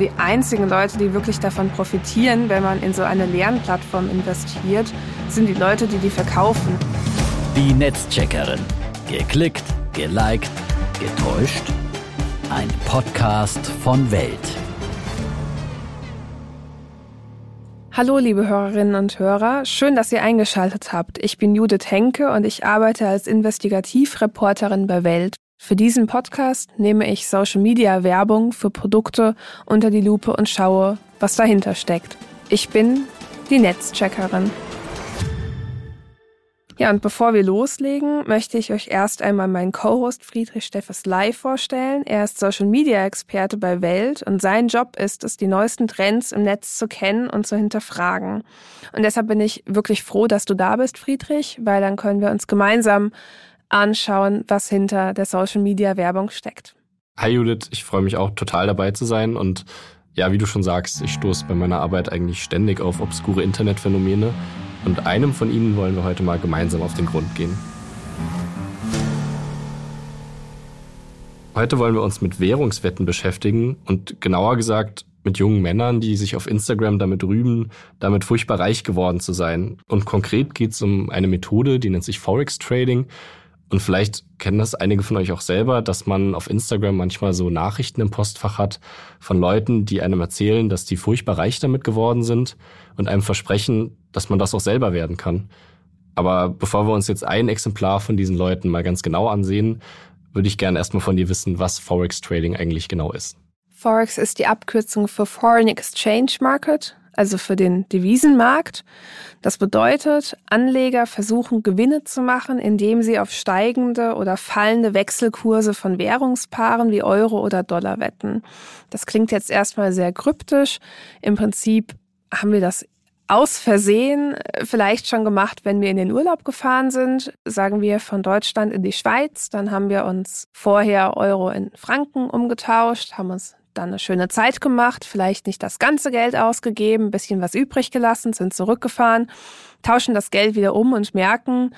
Die einzigen Leute, die wirklich davon profitieren, wenn man in so eine Lernplattform investiert, sind die Leute, die die verkaufen. Die Netzcheckerin. Geklickt, geliked, getäuscht. Ein Podcast von Welt. Hallo, liebe Hörerinnen und Hörer. Schön, dass ihr eingeschaltet habt. Ich bin Judith Henke und ich arbeite als Investigativreporterin bei Welt. Für diesen Podcast nehme ich Social Media Werbung für Produkte unter die Lupe und schaue, was dahinter steckt. Ich bin die Netzcheckerin. Ja, und bevor wir loslegen, möchte ich euch erst einmal meinen Co-Host Friedrich Steffes live vorstellen. Er ist Social Media Experte bei Welt und sein Job ist es, die neuesten Trends im Netz zu kennen und zu hinterfragen. Und deshalb bin ich wirklich froh, dass du da bist, Friedrich, weil dann können wir uns gemeinsam anschauen, was hinter der Social Media Werbung steckt. Hi Judith, ich freue mich auch total dabei zu sein und ja, wie du schon sagst, ich stoße bei meiner Arbeit eigentlich ständig auf obskure Internetphänomene und einem von ihnen wollen wir heute mal gemeinsam auf den Grund gehen. Heute wollen wir uns mit Währungswetten beschäftigen und genauer gesagt mit jungen Männern, die sich auf Instagram damit rühmen, damit furchtbar reich geworden zu sein. Und konkret geht es um eine Methode, die nennt sich Forex Trading und vielleicht kennen das einige von euch auch selber, dass man auf Instagram manchmal so Nachrichten im Postfach hat von Leuten, die einem erzählen, dass die furchtbar reich damit geworden sind und einem versprechen, dass man das auch selber werden kann. Aber bevor wir uns jetzt ein Exemplar von diesen Leuten mal ganz genau ansehen, würde ich gerne erstmal von dir wissen, was Forex Trading eigentlich genau ist. Forex ist die Abkürzung für Foreign Exchange Market also für den Devisenmarkt. Das bedeutet, Anleger versuchen Gewinne zu machen, indem sie auf steigende oder fallende Wechselkurse von Währungspaaren wie Euro oder Dollar wetten. Das klingt jetzt erstmal sehr kryptisch. Im Prinzip haben wir das aus Versehen vielleicht schon gemacht, wenn wir in den Urlaub gefahren sind, sagen wir von Deutschland in die Schweiz, dann haben wir uns vorher Euro in Franken umgetauscht, haben uns dann eine schöne Zeit gemacht, vielleicht nicht das ganze Geld ausgegeben, ein bisschen was übrig gelassen, sind zurückgefahren, tauschen das Geld wieder um und merken,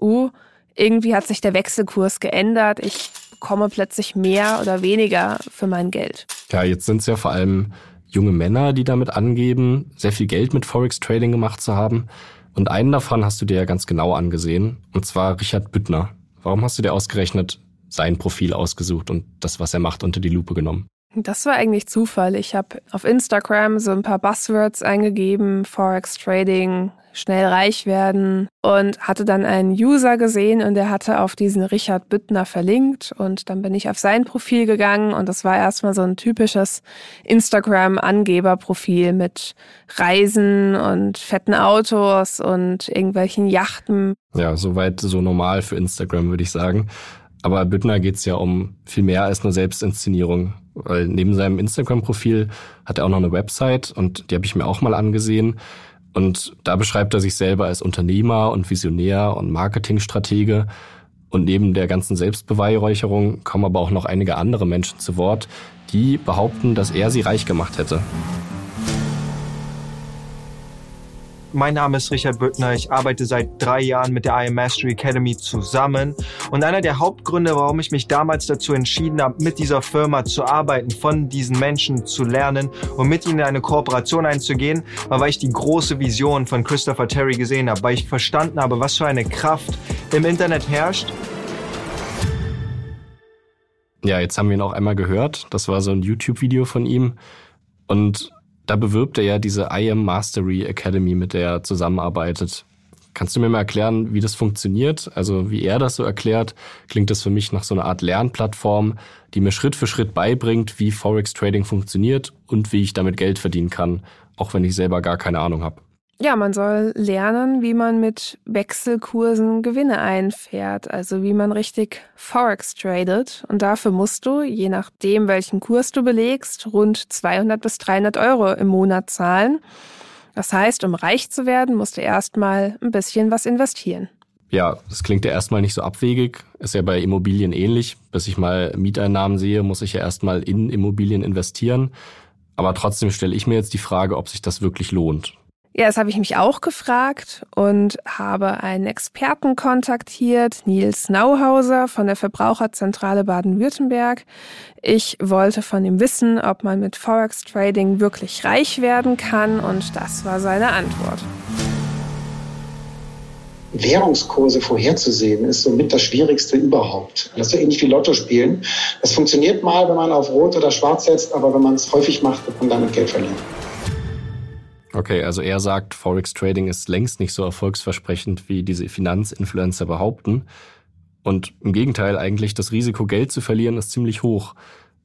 uh, irgendwie hat sich der Wechselkurs geändert, ich bekomme plötzlich mehr oder weniger für mein Geld. Ja, jetzt sind es ja vor allem junge Männer, die damit angeben, sehr viel Geld mit Forex Trading gemacht zu haben. Und einen davon hast du dir ja ganz genau angesehen, und zwar Richard Büttner. Warum hast du dir ausgerechnet sein Profil ausgesucht und das, was er macht, unter die Lupe genommen? Das war eigentlich Zufall. Ich habe auf Instagram so ein paar Buzzwords eingegeben, Forex Trading, schnell reich werden und hatte dann einen User gesehen und der hatte auf diesen Richard Büttner verlinkt und dann bin ich auf sein Profil gegangen und das war erstmal so ein typisches Instagram-Angeberprofil mit Reisen und fetten Autos und irgendwelchen Yachten. Ja, soweit so normal für Instagram, würde ich sagen. Aber Büttner geht es ja um viel mehr als nur Selbstinszenierung. Weil neben seinem Instagram-Profil hat er auch noch eine Website und die habe ich mir auch mal angesehen. Und da beschreibt er sich selber als Unternehmer und Visionär und Marketingstratege. Und neben der ganzen Selbstbeweihräucherung kommen aber auch noch einige andere Menschen zu Wort, die behaupten, dass er sie reich gemacht hätte. Mein Name ist Richard Büttner. Ich arbeite seit drei Jahren mit der IM Mastery Academy zusammen. Und einer der Hauptgründe, warum ich mich damals dazu entschieden habe, mit dieser Firma zu arbeiten, von diesen Menschen zu lernen und mit ihnen in eine Kooperation einzugehen, war, weil ich die große Vision von Christopher Terry gesehen habe, weil ich verstanden habe, was für eine Kraft im Internet herrscht. Ja, jetzt haben wir ihn auch einmal gehört. Das war so ein YouTube-Video von ihm. Und da bewirbt er ja diese I Am Mastery Academy, mit der er zusammenarbeitet. Kannst du mir mal erklären, wie das funktioniert? Also wie er das so erklärt, klingt das für mich nach so einer Art Lernplattform, die mir Schritt für Schritt beibringt, wie Forex Trading funktioniert und wie ich damit Geld verdienen kann, auch wenn ich selber gar keine Ahnung habe. Ja, man soll lernen, wie man mit Wechselkursen Gewinne einfährt, also wie man richtig Forex tradet. Und dafür musst du, je nachdem, welchen Kurs du belegst, rund 200 bis 300 Euro im Monat zahlen. Das heißt, um reich zu werden, musst du erstmal ein bisschen was investieren. Ja, das klingt ja erstmal nicht so abwegig. Ist ja bei Immobilien ähnlich. Bis ich mal Mieteinnahmen sehe, muss ich ja erstmal in Immobilien investieren. Aber trotzdem stelle ich mir jetzt die Frage, ob sich das wirklich lohnt. Ja, das habe ich mich auch gefragt und habe einen Experten kontaktiert, Nils Nauhauser von der Verbraucherzentrale Baden-Württemberg. Ich wollte von ihm wissen, ob man mit Forex Trading wirklich reich werden kann und das war seine Antwort. Währungskurse vorherzusehen, ist somit das Schwierigste überhaupt. Das ist so ähnlich wie Lotto spielen. Das funktioniert mal, wenn man auf Rot oder Schwarz setzt, aber wenn man es häufig macht, wird man damit Geld verlieren. Okay, also er sagt, Forex Trading ist längst nicht so erfolgsversprechend, wie diese Finanzinfluencer behaupten. Und im Gegenteil, eigentlich das Risiko, Geld zu verlieren, ist ziemlich hoch.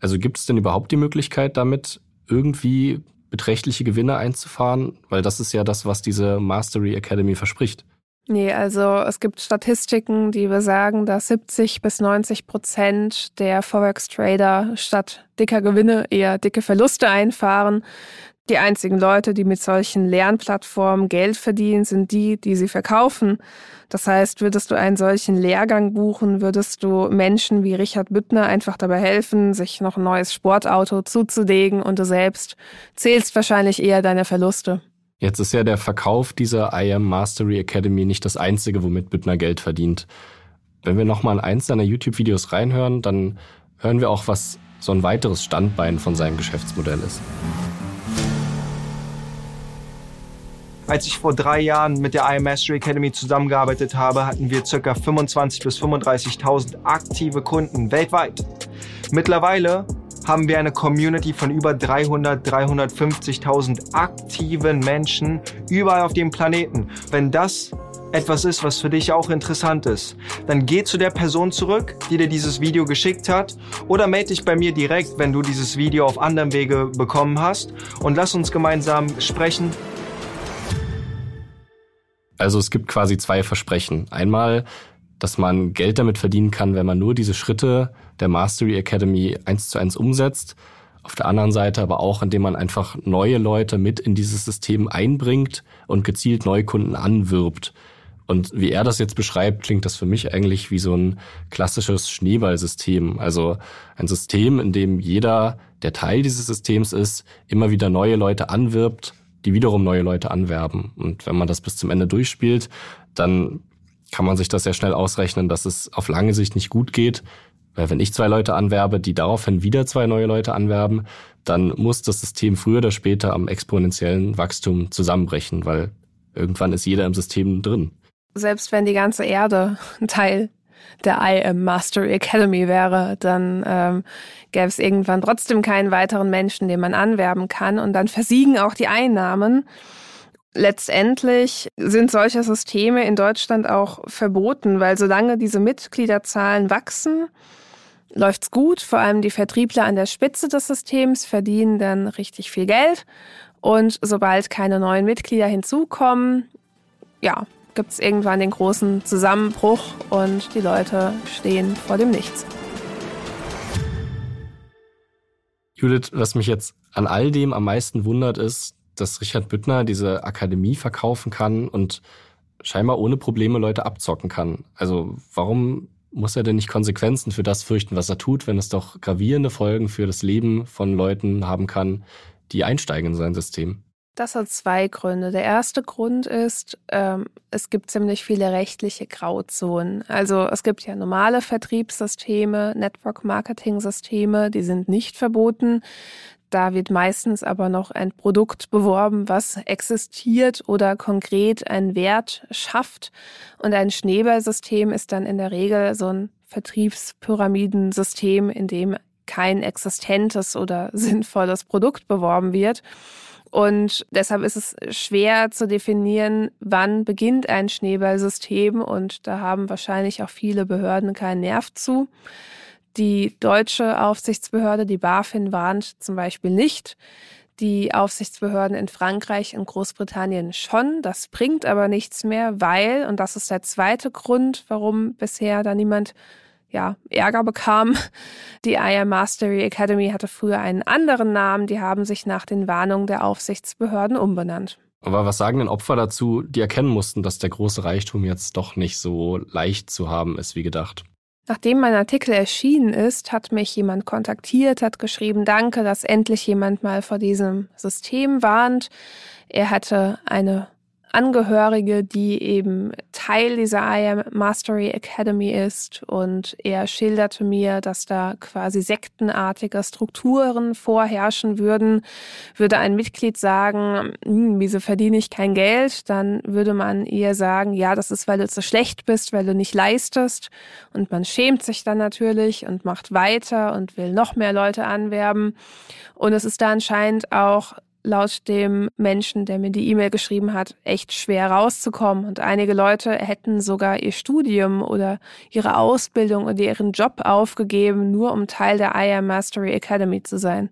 Also gibt es denn überhaupt die Möglichkeit, damit irgendwie beträchtliche Gewinne einzufahren? Weil das ist ja das, was diese Mastery Academy verspricht. Nee, also es gibt Statistiken, die besagen, dass 70 bis 90 Prozent der Forex-Trader statt dicker Gewinne eher dicke Verluste einfahren. Die einzigen Leute, die mit solchen Lernplattformen Geld verdienen, sind die, die sie verkaufen. Das heißt, würdest du einen solchen Lehrgang buchen, würdest du Menschen wie Richard Büttner einfach dabei helfen, sich noch ein neues Sportauto zuzulegen und du selbst zählst wahrscheinlich eher deine Verluste. Jetzt ist ja der Verkauf dieser I Am Mastery Academy nicht das einzige, womit Büttner Geld verdient. Wenn wir nochmal in eins seiner YouTube-Videos reinhören, dann hören wir auch, was so ein weiteres Standbein von seinem Geschäftsmodell ist. Als ich vor drei Jahren mit der IM Mastery Academy zusammengearbeitet habe, hatten wir ca. 25.000 bis 35.000 aktive Kunden weltweit. Mittlerweile haben wir eine Community von über 300, 350.000 aktiven Menschen überall auf dem Planeten. Wenn das etwas ist, was für dich auch interessant ist, dann geh zu der Person zurück, die dir dieses Video geschickt hat oder melde dich bei mir direkt, wenn du dieses Video auf anderem Wege bekommen hast und lass uns gemeinsam sprechen, also es gibt quasi zwei Versprechen. Einmal, dass man Geld damit verdienen kann, wenn man nur diese Schritte der Mastery Academy eins zu eins umsetzt. Auf der anderen Seite aber auch, indem man einfach neue Leute mit in dieses System einbringt und gezielt Neukunden anwirbt. Und wie er das jetzt beschreibt, klingt das für mich eigentlich wie so ein klassisches Schneeballsystem. Also ein System, in dem jeder, der Teil dieses Systems ist, immer wieder neue Leute anwirbt die wiederum neue Leute anwerben. Und wenn man das bis zum Ende durchspielt, dann kann man sich das sehr schnell ausrechnen, dass es auf lange Sicht nicht gut geht. Weil wenn ich zwei Leute anwerbe, die daraufhin wieder zwei neue Leute anwerben, dann muss das System früher oder später am exponentiellen Wachstum zusammenbrechen, weil irgendwann ist jeder im System drin. Selbst wenn die ganze Erde ein Teil der I Am Mastery Academy wäre, dann ähm, gäbe es irgendwann trotzdem keinen weiteren Menschen, den man anwerben kann und dann versiegen auch die Einnahmen. Letztendlich sind solche Systeme in Deutschland auch verboten, weil solange diese Mitgliederzahlen wachsen, läuft's gut. Vor allem die Vertriebler an der Spitze des Systems verdienen dann richtig viel Geld. Und sobald keine neuen Mitglieder hinzukommen, ja, gibt es irgendwann den großen Zusammenbruch und die Leute stehen vor dem Nichts. Judith, was mich jetzt an all dem am meisten wundert, ist, dass Richard Büttner diese Akademie verkaufen kann und scheinbar ohne Probleme Leute abzocken kann. Also warum muss er denn nicht Konsequenzen für das fürchten, was er tut, wenn es doch gravierende Folgen für das Leben von Leuten haben kann, die einsteigen in sein System? Das hat zwei Gründe. Der erste Grund ist, ähm, es gibt ziemlich viele rechtliche Grauzonen. Also es gibt ja normale Vertriebssysteme, Network-Marketing-Systeme, die sind nicht verboten. Da wird meistens aber noch ein Produkt beworben, was existiert oder konkret einen Wert schafft. Und ein Schneeballsystem ist dann in der Regel so ein Vertriebspyramidensystem, in dem kein existentes oder sinnvolles Produkt beworben wird. Und deshalb ist es schwer zu definieren, wann beginnt ein Schneeballsystem. Und da haben wahrscheinlich auch viele Behörden keinen Nerv zu. Die deutsche Aufsichtsbehörde, die BaFin, warnt zum Beispiel nicht. Die Aufsichtsbehörden in Frankreich und Großbritannien schon. Das bringt aber nichts mehr, weil, und das ist der zweite Grund, warum bisher da niemand ja, Ärger bekam. Die IR Mastery Academy hatte früher einen anderen Namen, die haben sich nach den Warnungen der Aufsichtsbehörden umbenannt. Aber was sagen denn Opfer dazu, die erkennen mussten, dass der große Reichtum jetzt doch nicht so leicht zu haben ist wie gedacht? Nachdem mein Artikel erschienen ist, hat mich jemand kontaktiert, hat geschrieben, danke, dass endlich jemand mal vor diesem System warnt. Er hatte eine Angehörige, die eben Teil dieser I Am Mastery Academy ist. Und er schilderte mir, dass da quasi sektenartige Strukturen vorherrschen würden. Würde ein Mitglied sagen, hm, wieso verdiene ich kein Geld? Dann würde man ihr sagen, ja, das ist, weil du zu schlecht bist, weil du nicht leistest. Und man schämt sich dann natürlich und macht weiter und will noch mehr Leute anwerben. Und es ist da anscheinend auch laut dem Menschen, der mir die E-Mail geschrieben hat, echt schwer rauszukommen. Und einige Leute hätten sogar ihr Studium oder ihre Ausbildung oder ihren Job aufgegeben, nur um Teil der IR Mastery Academy zu sein.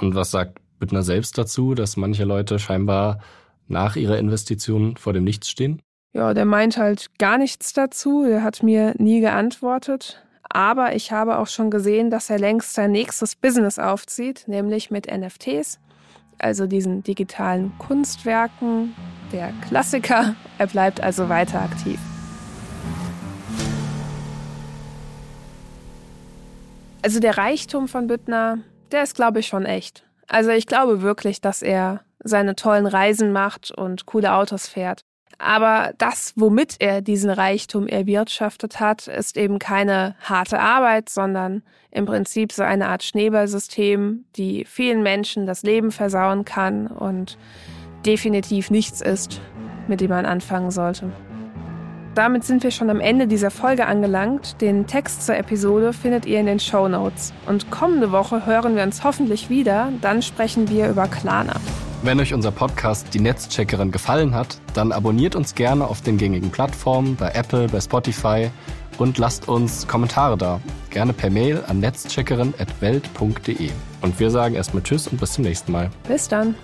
Und was sagt Büttner selbst dazu, dass manche Leute scheinbar nach ihrer Investition vor dem Nichts stehen? Ja, der meint halt gar nichts dazu. Der hat mir nie geantwortet. Aber ich habe auch schon gesehen, dass er längst sein nächstes Business aufzieht, nämlich mit NFTs also diesen digitalen Kunstwerken, der Klassiker. Er bleibt also weiter aktiv. Also der Reichtum von Büttner, der ist, glaube ich, schon echt. Also ich glaube wirklich, dass er seine tollen Reisen macht und coole Autos fährt. Aber das, womit er diesen Reichtum erwirtschaftet hat, ist eben keine harte Arbeit, sondern im Prinzip so eine Art Schneeballsystem, die vielen Menschen das Leben versauen kann und definitiv nichts ist, mit dem man anfangen sollte. Damit sind wir schon am Ende dieser Folge angelangt. Den Text zur Episode findet ihr in den Show Notes. Und kommende Woche hören wir uns hoffentlich wieder. Dann sprechen wir über Klarna. Wenn euch unser Podcast Die Netzcheckerin gefallen hat, dann abonniert uns gerne auf den gängigen Plattformen, bei Apple, bei Spotify und lasst uns Kommentare da. Gerne per Mail an netzcheckerin.welt.de. Und wir sagen erstmal Tschüss und bis zum nächsten Mal. Bis dann.